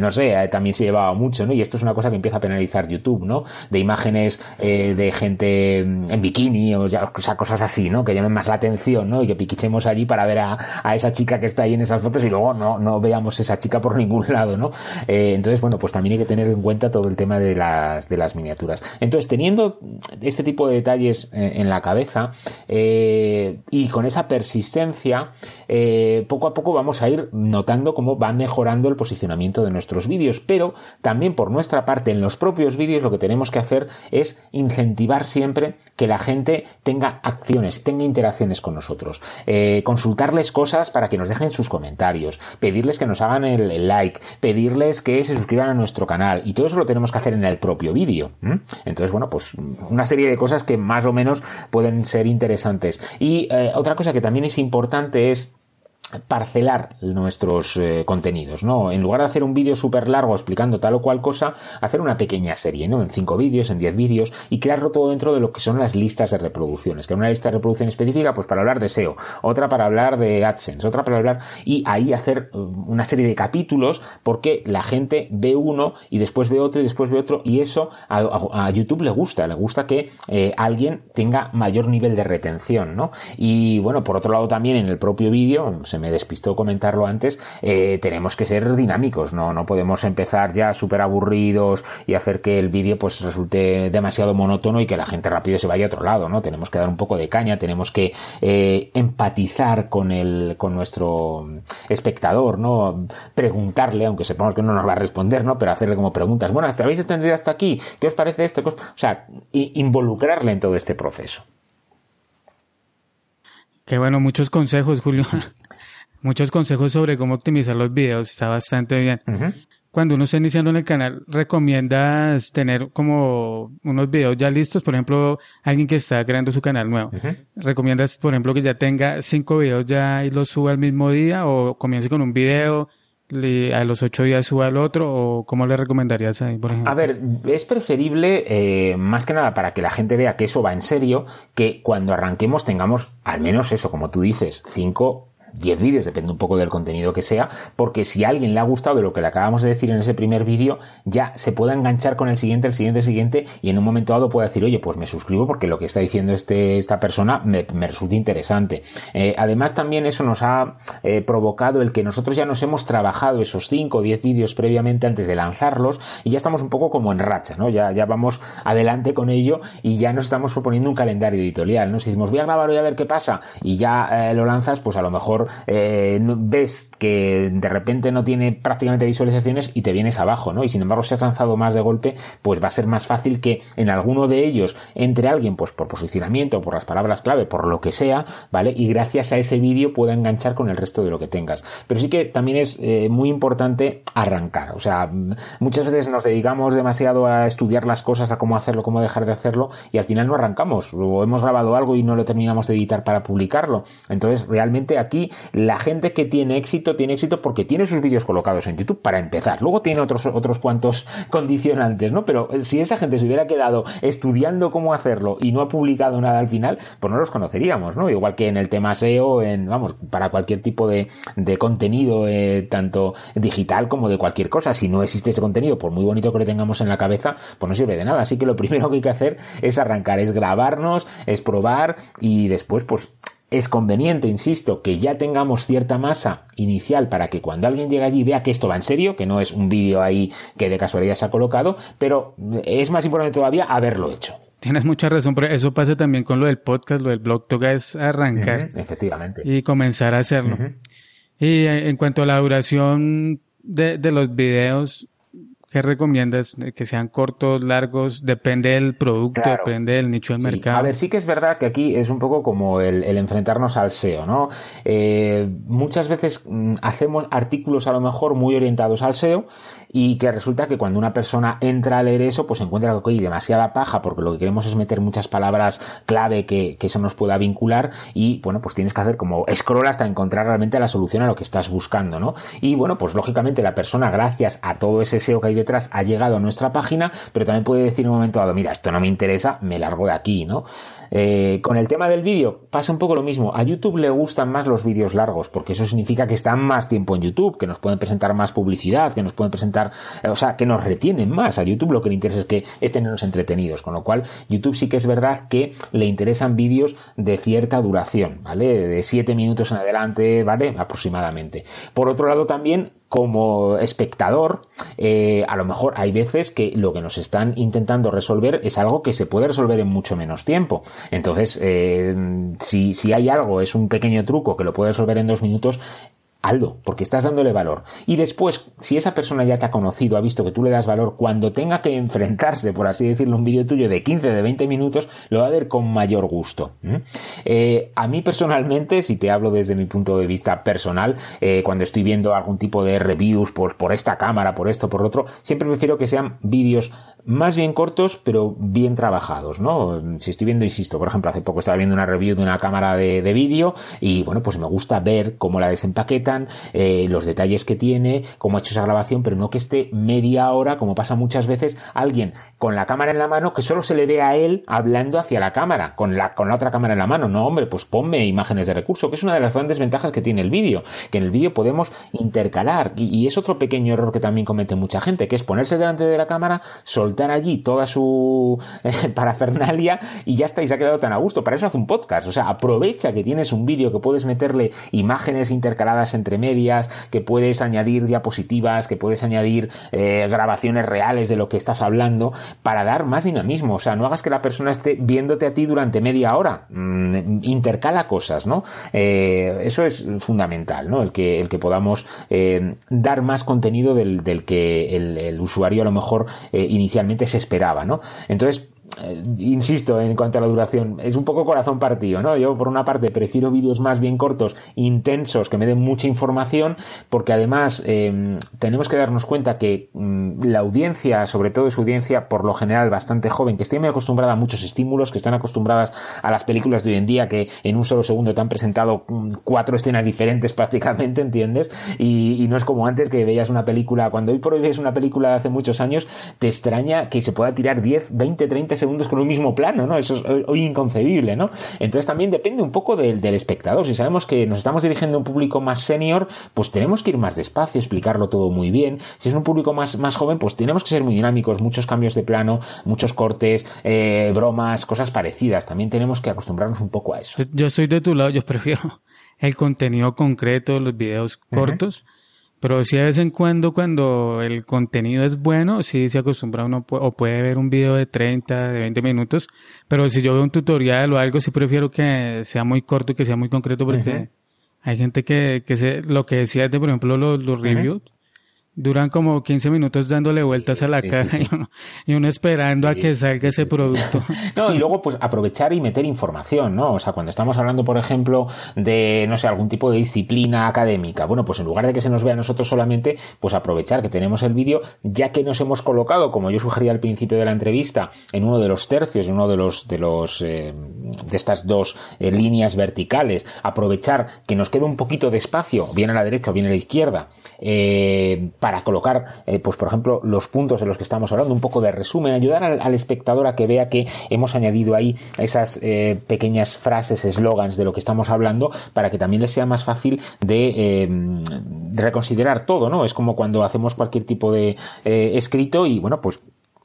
no sé, también se llevaba mucho, ¿no? Y esto es una cosa que empieza a penalizar YouTube, ¿no? De imágenes de gente en bikini o, ya, cosas así, ¿no? Que llamen más la atención, ¿no? Y que piquichemos allí para ver a, esa chica que está ahí en esas fotos y luego no, no veamos esa chica por ningún lado, ¿no? Eh, entonces, bueno, pues también hay que tener en cuenta todo el tema de las, de las miniaturas. Entonces, teniendo este tipo de detalles eh, en la cabeza eh, y con esa persistencia, poco a poco vamos a ir notando cómo va mejorando el posicionamiento de nuestros vídeos, pero también por nuestra parte en los propios vídeos lo que tenemos que hacer es incentivar siempre que la gente tenga acciones, tenga interacciones con nosotros, eh, consultarles cosas para que nos dejen sus comentarios, pedirles que nos hagan el, like, pedirles que se suscriban a nuestro canal y todo eso lo tenemos que hacer en el propio vídeo. Entonces, bueno, pues una serie de cosas que más o menos pueden ser interesantes. Y eh, otra cosa que también es importante es parcelar nuestros eh, contenidos, ¿no? En lugar de hacer un vídeo súper largo explicando tal o cual cosa, hacer una pequeña serie, ¿no? En cinco vídeos, en diez vídeos y crearlo todo dentro de lo que son las listas de reproducciones. Que una lista de reproducción específica, pues para hablar de SEO, otra para hablar de AdSense, otra para hablar y ahí hacer uh, una serie de capítulos porque la gente ve uno y después ve otro y después ve otro y eso a, YouTube le gusta, le gusta que eh, alguien tenga mayor nivel de retención, ¿no? Y bueno, por otro lado también en el propio vídeo, se me despistó comentarlo antes, eh, tenemos que ser dinámicos, no, no podemos empezar ya súper aburridos y hacer que el vídeo pues resulte demasiado monótono y que la gente rápido se vaya a otro lado, ¿no? Tenemos que dar un poco de caña, tenemos que eh, empatizar con el, con nuestro espectador, ¿no? Preguntarle, aunque sepamos que no nos va a responder, ¿no? Pero hacerle como preguntas, bueno, ¿te habéis extendido hasta aquí? ¿Qué os parece esto? O sea, involucrarle en todo este proceso. Qué bueno, muchos consejos, Julio. muchos consejos sobre cómo optimizar los videos. Está bastante bien. Cuando uno está iniciando en el canal, ¿recomiendas tener como unos videos ya listos? Por ejemplo, alguien que está creando su canal nuevo. ¿Recomiendas, por ejemplo, que ya tenga cinco videos ya y los suba al mismo día? ¿O comience con un video? a los ocho días suba al otro o cómo le recomendarías ahí, por ejemplo? A ver, es preferible, eh, más que nada para que la gente vea que eso va en serio, que cuando arranquemos tengamos al menos eso, como tú dices, cinco 10 vídeos, depende un poco del contenido que sea, porque si a alguien le ha gustado de lo que le acabamos de decir en ese primer vídeo, ya se puede enganchar con el siguiente, el siguiente, el siguiente, y en un momento dado puede decir, oye, pues me suscribo porque lo que está diciendo este, esta persona me, resulta interesante. Eh, además, también eso nos ha eh, provocado el que nosotros ya nos hemos trabajado esos 5 o 10 vídeos previamente antes de lanzarlos y ya estamos un poco como en racha, ¿no? Ya, ya vamos adelante con ello y ya nos estamos proponiendo un calendario editorial, ¿no? Si decimos, voy a grabar hoy a ver qué pasa y ya eh, lo lanzas, pues a lo mejor ves que de repente no tiene prácticamente visualizaciones y te vienes abajo, ¿no? Y sin embargo, si has lanzado más de golpe, pues va a ser más fácil que en alguno de ellos entre alguien, pues por posicionamiento, por las palabras clave, por lo que sea, ¿vale? Y gracias a ese vídeo pueda enganchar con el resto de lo que tengas. Pero sí que también es eh, muy importante arrancar. O sea, muchas veces nos dedicamos demasiado a estudiar las cosas, a cómo hacerlo, cómo dejar de hacerlo, y al final no arrancamos. O hemos grabado algo y no lo terminamos de editar para publicarlo. Entonces, realmente aquí la gente que tiene éxito, tiene éxito porque tiene sus vídeos colocados en YouTube para empezar. Luego tiene otros, otros cuantos condicionantes, ¿no? Pero eh, si esa gente se hubiera quedado estudiando cómo hacerlo y no ha publicado nada al final, pues no los conoceríamos, ¿no? Igual que en el tema SEO, en, vamos, para cualquier tipo de, de contenido, eh, tanto digital como de cualquier cosa. Si no existe ese contenido, por muy bonito que lo tengamos en la cabeza, pues no sirve de nada. Así que lo primero que hay que hacer es arrancar, es grabarnos, es probar y después, pues es conveniente, insisto, que ya tengamos cierta masa inicial para que cuando alguien llegue allí vea que esto va en serio, que no es un vídeo ahí que de casualidad se ha colocado, pero es más importante todavía haberlo hecho. Tienes mucha razón, pero eso pasa también con lo del podcast, lo del blog, toca es arrancar. efectivamente. Y comenzar a hacerlo. Y en cuanto a la duración de, de los videos, ¿Qué recomiendas? ¿Que sean cortos, largos? Depende del producto, depende del nicho del mercado. A ver, sí que es verdad que aquí es un poco como el, enfrentarnos al SEO, ¿no? Eh, muchas veces mm, hacemos artículos a lo mejor muy orientados al SEO y que resulta que cuando una persona entra a leer eso, pues encuentra que hay demasiada paja porque lo que queremos es meter muchas palabras clave que, que eso nos pueda vincular y, bueno, pues tienes que hacer como scroll hasta encontrar realmente la solución a lo que estás buscando, ¿no? Y, bueno, pues lógicamente la persona, gracias a todo ese SEO que hay detrás ha llegado a nuestra página, pero también puede decir un momento dado, mira, esto no me interesa, me largo de aquí, ¿no? Eh, con el tema del vídeo pasa un poco lo mismo. A YouTube le gustan más los vídeos largos, porque eso significa que están más tiempo en YouTube, que nos pueden presentar más publicidad, que nos pueden presentar, o sea, que nos retienen más. A YouTube lo que le interesa es que estén entretenidos, con lo cual YouTube sí que es verdad que le interesan vídeos de cierta duración, ¿vale? De 7 minutos en adelante, ¿vale? Aproximadamente. Por otro lado también como espectador, eh, a lo mejor hay veces que lo que nos están intentando resolver es algo que se puede resolver en mucho menos tiempo. Entonces, eh, si, si hay algo, es un pequeño truco que lo puede resolver en dos minutos, Aldo, porque estás dándole valor. Y después, si esa persona ya te ha conocido, ha visto que tú le das valor, cuando tenga que enfrentarse, por así decirlo, un vídeo tuyo de 15, de 20 minutos, lo va a ver con mayor gusto. Eh, a mí personalmente, si te hablo desde mi punto de vista personal, eh, cuando estoy viendo algún tipo de reviews por, por esta cámara, por esto, por otro, siempre prefiero que sean vídeos más bien cortos, pero bien trabajados, ¿no? Si estoy viendo, insisto, por ejemplo, hace poco estaba viendo una review de una cámara de, de vídeo y, bueno, pues me gusta ver cómo la desempaqueta eh, los detalles que tiene, cómo ha hecho esa grabación, pero no que esté media hora, como pasa muchas veces, alguien con la cámara en la mano que solo se le ve a él hablando hacia la cámara, con la, con la otra cámara en la mano. No, hombre, pues ponme imágenes de recurso, que es una de las grandes ventajas que tiene el vídeo, que en el vídeo podemos intercalar. Y, es otro pequeño error que también comete mucha gente, que es ponerse delante de la cámara, soltar allí toda su eh, parafernalia y ya está, y se ha quedado tan a gusto. Para eso hace un podcast. O sea, aprovecha que tienes un vídeo que puedes meterle imágenes intercaladas en entre medias, que puedes añadir diapositivas, que puedes añadir eh, grabaciones reales de lo que estás hablando para dar más dinamismo. O sea, no hagas que la persona esté viéndote a ti durante media hora. Mm, intercala cosas, ¿no? Eh, eso es fundamental, ¿no? El que, el que podamos dar más contenido del, que el, el, usuario a lo mejor inicialmente se esperaba, ¿no? Entonces, eh, insisto en cuanto a la duración, es un poco corazón partido, ¿no? Yo por una parte prefiero vídeos más bien cortos, intensos, que me den mucha información, porque además em, tenemos que darnos cuenta que mm, la audiencia, sobre todo es audiencia por lo general bastante joven, que está muy acostumbrada a muchos estímulos, que están acostumbradas a las películas de hoy en día, que en un solo segundo te han presentado mm, cuatro escenas diferentes prácticamente, ¿entiendes? Y, no es como antes que veías una película, cuando hoy por hoy ves una película de hace muchos años, te extraña que se pueda tirar 10, 20, 30 segundos con un mismo plano, ¿no? Eso es hoy inconcebible, ¿no? Entonces también depende un poco del, del espectador. Si sabemos que nos estamos dirigiendo a un público más senior, pues tenemos que ir más despacio, explicarlo todo muy bien. Si es un público más, más joven, pues tenemos que ser muy dinámicos, muchos cambios de plano, muchos cortes, eh, bromas, cosas parecidas. También tenemos que acostumbrarnos un poco a eso. Yo estoy de tu lado, yo prefiero el contenido concreto, los videos cortos. Pero sí de vez en cuando, cuando el contenido es bueno, sí se acostumbra uno o puede ver un video de 30, de 20 minutos. Pero si yo veo un tutorial o algo, sí prefiero que sea muy corto y que sea muy concreto porque hay gente que, que se, lo que decía de, por ejemplo, los, los reviews, duran como 15 minutos dándole vueltas a la caja Y, uno, esperando a que salga ese producto. No, y luego pues aprovechar y meter información, ¿no? O sea, cuando estamos hablando, por ejemplo, de, no sé, algún tipo de disciplina académica, bueno, pues en lugar de que se nos vea a nosotros solamente, pues aprovechar que tenemos el vídeo, ya que nos hemos colocado, como yo sugería al principio de la entrevista, en uno de los tercios, en uno de los, de los, eh, de estas dos eh, líneas verticales, aprovechar que nos quede un poquito de espacio, bien a la derecha o bien a la izquierda, eh, para colocar, eh, pues por ejemplo, los puntos de los que estamos hablando, un poco de resumen, ayudar al, espectador a que vea que hemos añadido ahí esas eh, pequeñas frases, eslogans de lo que estamos hablando, para que también les sea más fácil de, de reconsiderar todo, ¿no? Es como cuando hacemos cualquier tipo de escrito y, bueno, pues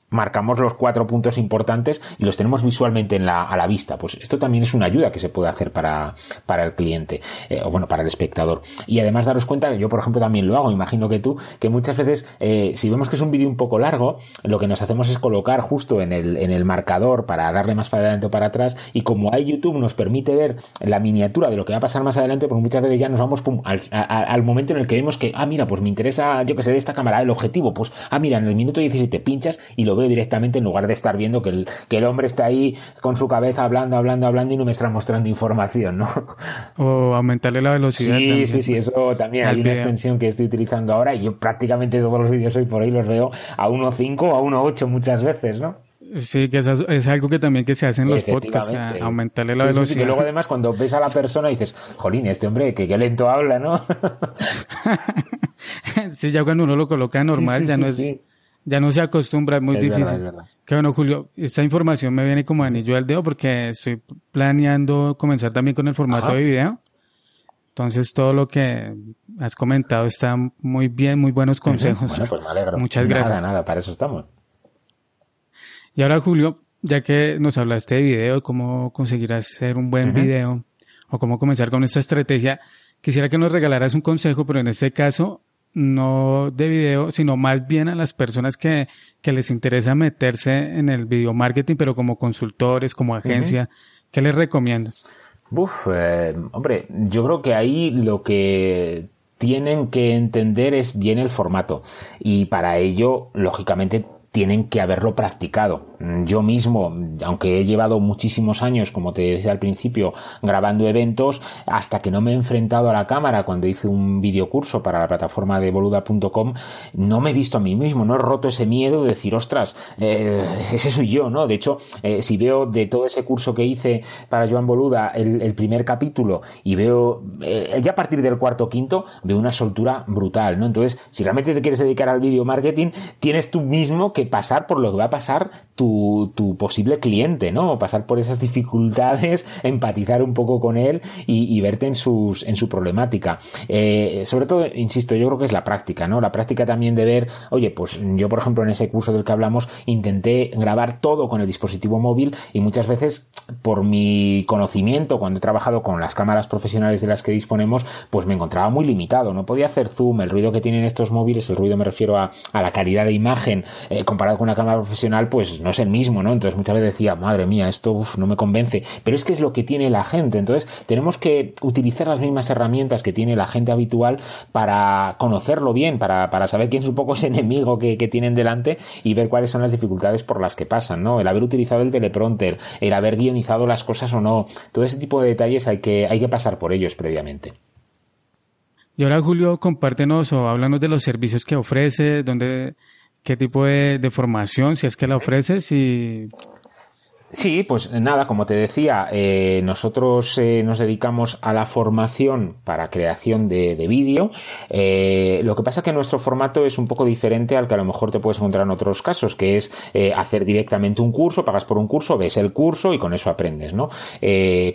marcamos los cuatro puntos importantes y los tenemos visualmente a la vista. Pues esto también es una ayuda que se puede hacer para, para el cliente, eh, o bueno, para el espectador. Y además daros cuenta, yo por ejemplo también lo hago, imagino que tú, que muchas veces, eh, si vemos que es un vídeo un poco largo, lo que nos hacemos es colocar justo en el, en el marcador para darle más para adelante o para atrás, y como hay YouTube nos permite ver la miniatura de lo que va a pasar más adelante, pues muchas veces ya nos vamos al, al, momento en el que vemos que, ah, mira, pues me interesa, yo que sé, de esta cámara, el objetivo, pues, ah, mira, en el minuto 17 pinchas y lo veo directamente en lugar de estar viendo que el, que el hombre está ahí con su cabeza hablando, hablando, hablando y no me está mostrando información, ¿no? O aumentarle la velocidad. Sí, sí, sí, eso también. Hay una extensión que estoy utilizando ahora y yo prácticamente todos los vídeos hoy por ahí los veo a 1.5 o a 1.8 muchas veces, ¿no? Sí, que eso es algo que también que se hace en los podcasts, aumentarle la velocidad. Sí, que luego además cuando ves a la persona dices, jolín, este hombre que qué lento habla, ¿no? sí, ya cuando uno lo coloca normal ya no es ya no se acostumbra, es muy difícil. Que bueno, Julio, esta información me viene como anillo al dedo porque estoy planeando comenzar también con el formato de video. Entonces todo lo que has comentado está muy bien, muy buenos consejos. Bueno, pues me alegro. Muchas gracias. Nada, nada, para eso estamos. Y ahora, Julio, ya que nos hablaste de video, cómo conseguir hacer un buen video o cómo comenzar con esta estrategia, quisiera que nos regalaras un consejo, pero en este caso no de video, sino más bien a las personas que, que les interesa meterse en el video marketing, pero como consultores, como agencia, ¿qué les recomiendas? Uf, eh, hombre, yo creo que ahí lo que tienen que entender es bien el formato y para ello, lógicamente, tienen que haberlo practicado. Yo mismo, aunque he llevado muchísimos años, como te decía al principio, grabando eventos, hasta que no me he enfrentado a la cámara cuando hice un videocurso para la plataforma de boluda.com, no me he visto a mí mismo, no he roto ese miedo de decir, ostras, eh, ese soy yo, ¿no? De hecho, eh, si veo de todo ese curso que hice para Joan Boluda el, primer capítulo y veo, eh, ya a partir del cuarto o quinto, veo una soltura brutal, ¿no? Entonces, si realmente te quieres dedicar al video marketing, tienes tú mismo que pasar por lo que va a pasar tu, tu posible cliente, ¿no? Pasar por esas dificultades, empatizar un poco con él y, verte en, sus, en su problemática. Eh, sobre todo, insisto, yo creo que es la práctica, ¿no? La práctica también de ver, oye, pues yo, por ejemplo, en ese curso del que hablamos, intenté grabar todo con el dispositivo móvil y muchas veces, por mi conocimiento, cuando he trabajado con las cámaras profesionales de las que disponemos, pues me encontraba muy limitado. No podía hacer zoom, el ruido que tienen estos móviles, el ruido me refiero a, a la calidad de imagen, eh, comparado con una cámara profesional, pues no es el mismo, ¿no? Entonces muchas veces decía, madre mía, esto no me convence. Pero es que es lo que tiene la gente. Entonces tenemos que utilizar las mismas herramientas que tiene la gente habitual para conocerlo bien, para, para saber quién es un poco ese enemigo que, que tienen delante y ver cuáles son las dificultades por las que pasan, ¿no? El haber utilizado el teleprompter, el haber guionizado las cosas o no, todo ese tipo de detalles hay que, hay que pasar por ellos previamente. Y ahora, Julio, compártenos o háblanos de los servicios que ofrece, dónde, qué tipo de, formación, si es que la ofreces y... Sí, pues nada, como te decía, eh, nosotros eh, nos dedicamos a la formación para creación de, vídeo. Eh, lo que pasa es que nuestro formato es un poco diferente al que a lo mejor te puedes encontrar en otros casos, que es hacer directamente un curso, pagas por un curso, ves el curso y con eso aprendes, ¿no?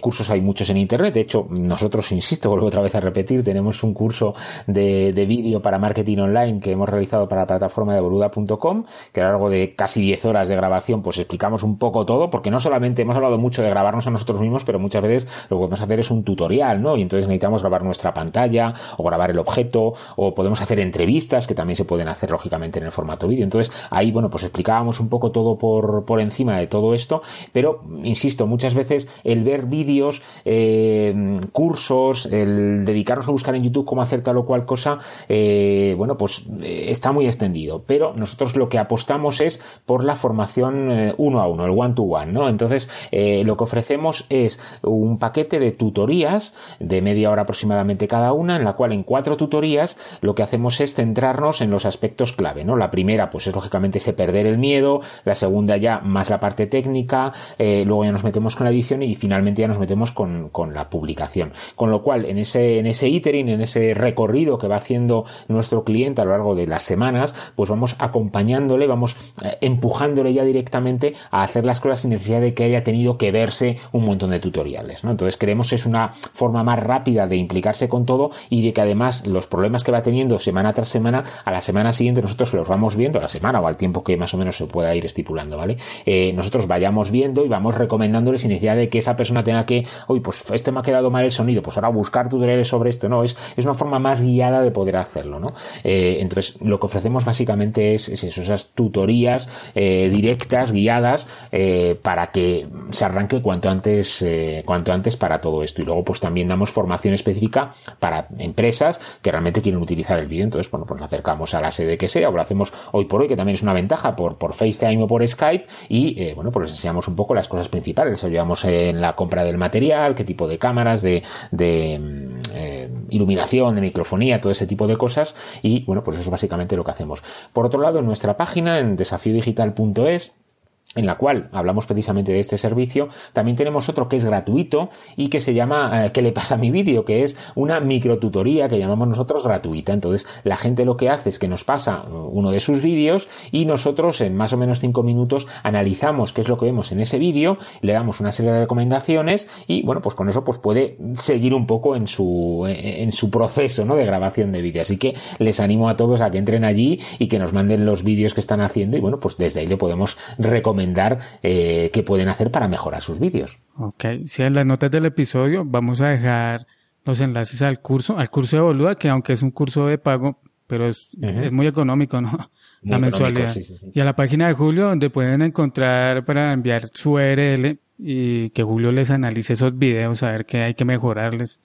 cursos hay muchos en internet. De hecho, nosotros, insisto, vuelvo otra vez a repetir, tenemos un curso de, de vídeo para marketing online que hemos realizado para la plataforma de boluda.com, que a lo largo de casi 10 horas de grabación, pues explicamos un poco todo, no solamente hemos hablado mucho de grabarnos a nosotros mismos, pero muchas veces lo que podemos hacer es un tutorial, ¿no? Y entonces necesitamos grabar nuestra pantalla o grabar el objeto o podemos hacer entrevistas que también se pueden hacer lógicamente en el formato vídeo. Entonces ahí, bueno, pues explicábamos un poco todo por, por encima de todo esto, pero insisto, muchas veces el ver vídeos, eh, cursos, el dedicarnos a buscar en YouTube cómo hacer tal o cual cosa, eh, bueno, pues eh, está muy extendido. Pero nosotros lo que apostamos es por la formación uno a uno, el one to one, Entonces, eh, lo que ofrecemos es un paquete de tutorías de media hora aproximadamente cada una, en la cual en cuatro tutorías lo que hacemos es centrarnos en los aspectos clave. La primera, pues es lógicamente ese perder el miedo, la segunda ya más la parte técnica, eh, luego ya nos metemos con la edición y finalmente ya nos metemos con, la publicación. Con lo cual, en ese, en ese itering, en ese recorrido que va haciendo nuestro cliente a lo largo de las semanas, pues vamos acompañándole, vamos eh, empujándole ya directamente a hacer las cosas sin de que haya tenido que verse un montón de tutoriales. ¿no? Entonces creemos que es una forma más rápida de implicarse con todo y de que además los problemas que va teniendo semana tras semana, a la semana siguiente nosotros los vamos viendo, a la semana o al tiempo que más o menos se pueda ir estipulando, ¿vale? Eh, nosotros vayamos viendo y vamos recomendándole sin necesidad de que esa persona tenga que, uy, pues este me ha quedado mal el sonido, pues ahora buscar tutoriales sobre esto, no, es, es una forma más guiada de poder hacerlo, ¿no? Eh, entonces lo que ofrecemos básicamente es, esas tutorías eh, directas, guiadas, para que se arranque cuanto antes, eh, cuanto antes para todo esto. Y luego, pues también damos formación específica para empresas que realmente quieren utilizar el vídeo. Entonces, bueno, pues nos acercamos a la sede que sea, o lo hacemos hoy por hoy, que también es una ventaja por, por FaceTime o por Skype, y eh, bueno, pues les enseñamos un poco las cosas principales. Les ayudamos en la compra del material, qué tipo de cámaras, de, de mm, eh, iluminación, de microfonía, todo ese tipo de cosas. Y bueno, pues eso es básicamente lo que hacemos. Por otro lado, en nuestra página, en desafiodigital.es, en la cual hablamos precisamente de este servicio, también tenemos otro que es gratuito y que se llama eh, ¿Qué le pasa a mi vídeo? que es una microtutoría que llamamos nosotros gratuita. Entonces, la gente lo que hace es que nos pasa uh, uno de sus vídeos y nosotros en más o menos cinco minutos analizamos qué es lo que vemos en ese vídeo, le damos una serie de recomendaciones y bueno, pues con eso pues puede seguir un poco en su, en su proceso ¿no? de grabación de vídeo. Así que les animo a todos a que entren allí y que nos manden los vídeos que están haciendo y bueno, pues desde ahí le podemos recomendar eh, qué pueden hacer para mejorar sus vídeos. Ok, si en las notas del episodio vamos a dejar los enlaces al curso, al curso de Boluda, que aunque es un curso de pago, pero es, muy económico, ¿no? la mensualidad. Y a la página de Julio, donde pueden encontrar para enviar su URL y que Julio les analice esos videos, a ver qué hay que mejorarles.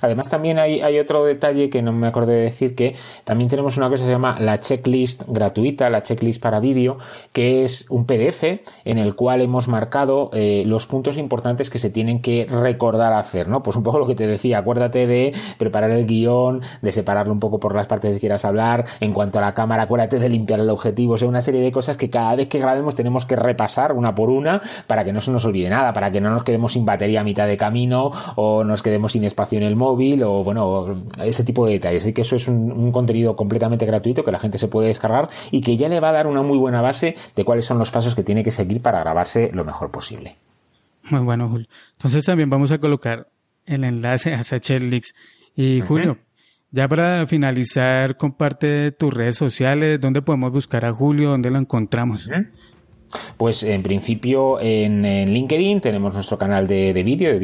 Además también hay, otro detalle que no me acordé de decir que también tenemos una cosa que se llama la checklist gratuita, la checklist para vídeo, que es un PDF en el cual hemos marcado eh, los puntos importantes que se tienen que recordar hacer, ¿no? Pues un poco lo que te decía, acuérdate de preparar el guion, de separarlo un poco por las partes que quieras hablar, en cuanto a la cámara, acuérdate de limpiar el objetivo, o sea, una serie de cosas que cada vez que grabemos tenemos que repasar una por una para que no se nos olvide nada, para que no nos quedemos sin batería a mitad de camino o nos quedemos sin espacio en el móvil o bueno, ese tipo de detalles. Así que eso es un, contenido completamente gratuito que la gente se puede descargar y que ya le va a dar una muy buena base de cuáles son los pasos que tiene que seguir para grabarse lo mejor posible. Muy bueno, Julio. Entonces también vamos a colocar el enlace a Sachelix. Y Julio, ya para finalizar, comparte tus redes sociales, dónde podemos buscar a Julio, dónde lo encontramos. Pues en principio en, LinkedIn tenemos nuestro canal de, vídeo,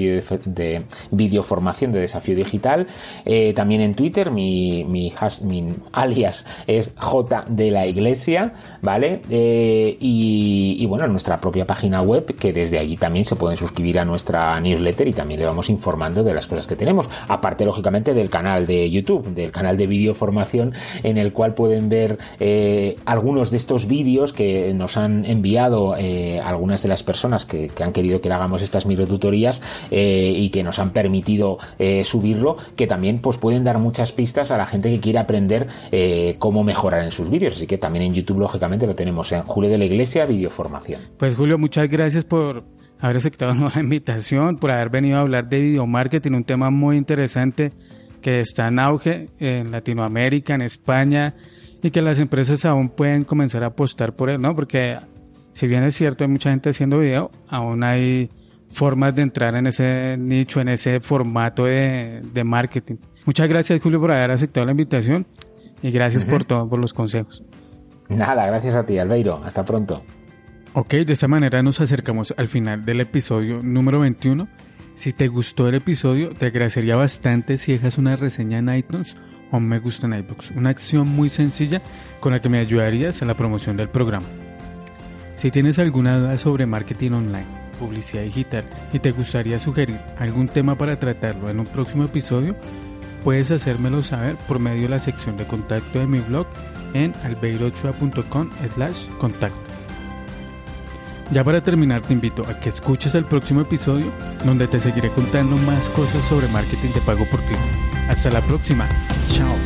de vídeo formación de desafío digital. Eh, también en Twitter mi, mi, alias es J de la Iglesia, ¿vale? Eh, y, bueno, en nuestra propia página web, que desde allí también se pueden suscribir a nuestra newsletter y también le vamos informando de las cosas que tenemos. Aparte, lógicamente, del canal de YouTube, del canal de vídeo formación, en el cual pueden ver eh, algunos de estos vídeos que nos han enviado apoyado eh, algunas de las personas que, han querido que le hagamos estas microtutorías eh, y que nos han permitido eh, subirlo, que también pues pueden dar muchas pistas a la gente que quiere aprender cómo mejorar en sus vídeos. Así que también en YouTube, lógicamente, lo tenemos en Julio de la Iglesia, Videoformación. Pues Julio, muchas gracias por haber aceptado la invitación, por haber venido a hablar de video marketing, un tema muy interesante que está en auge en Latinoamérica, en España, y que las empresas aún pueden comenzar a apostar por él, ¿no? Porque si bien es cierto, hay mucha gente haciendo video, aún hay formas de entrar en ese nicho, en ese formato de, marketing. Muchas gracias, Julio, por haber aceptado la invitación y gracias por todo, por los consejos. Nada, gracias a ti, Albeiro. Hasta pronto. Ok, de esta manera nos acercamos al final del episodio número 21. Si te gustó el episodio, te agradecería bastante si dejas una reseña en iTunes o me gusta en iBooks, una acción muy sencilla con la que me ayudarías en la promoción del programa. Si tienes alguna duda sobre marketing online, publicidad digital y te gustaría sugerir algún tema para tratarlo en un próximo episodio, puedes hacérmelo saber por medio de la sección de contacto de mi blog en albeirochua.com slash contacto. Ya para terminar te invito a que escuches el próximo episodio donde te seguiré contando más cosas sobre marketing de pago por clic. Hasta la próxima. Chao.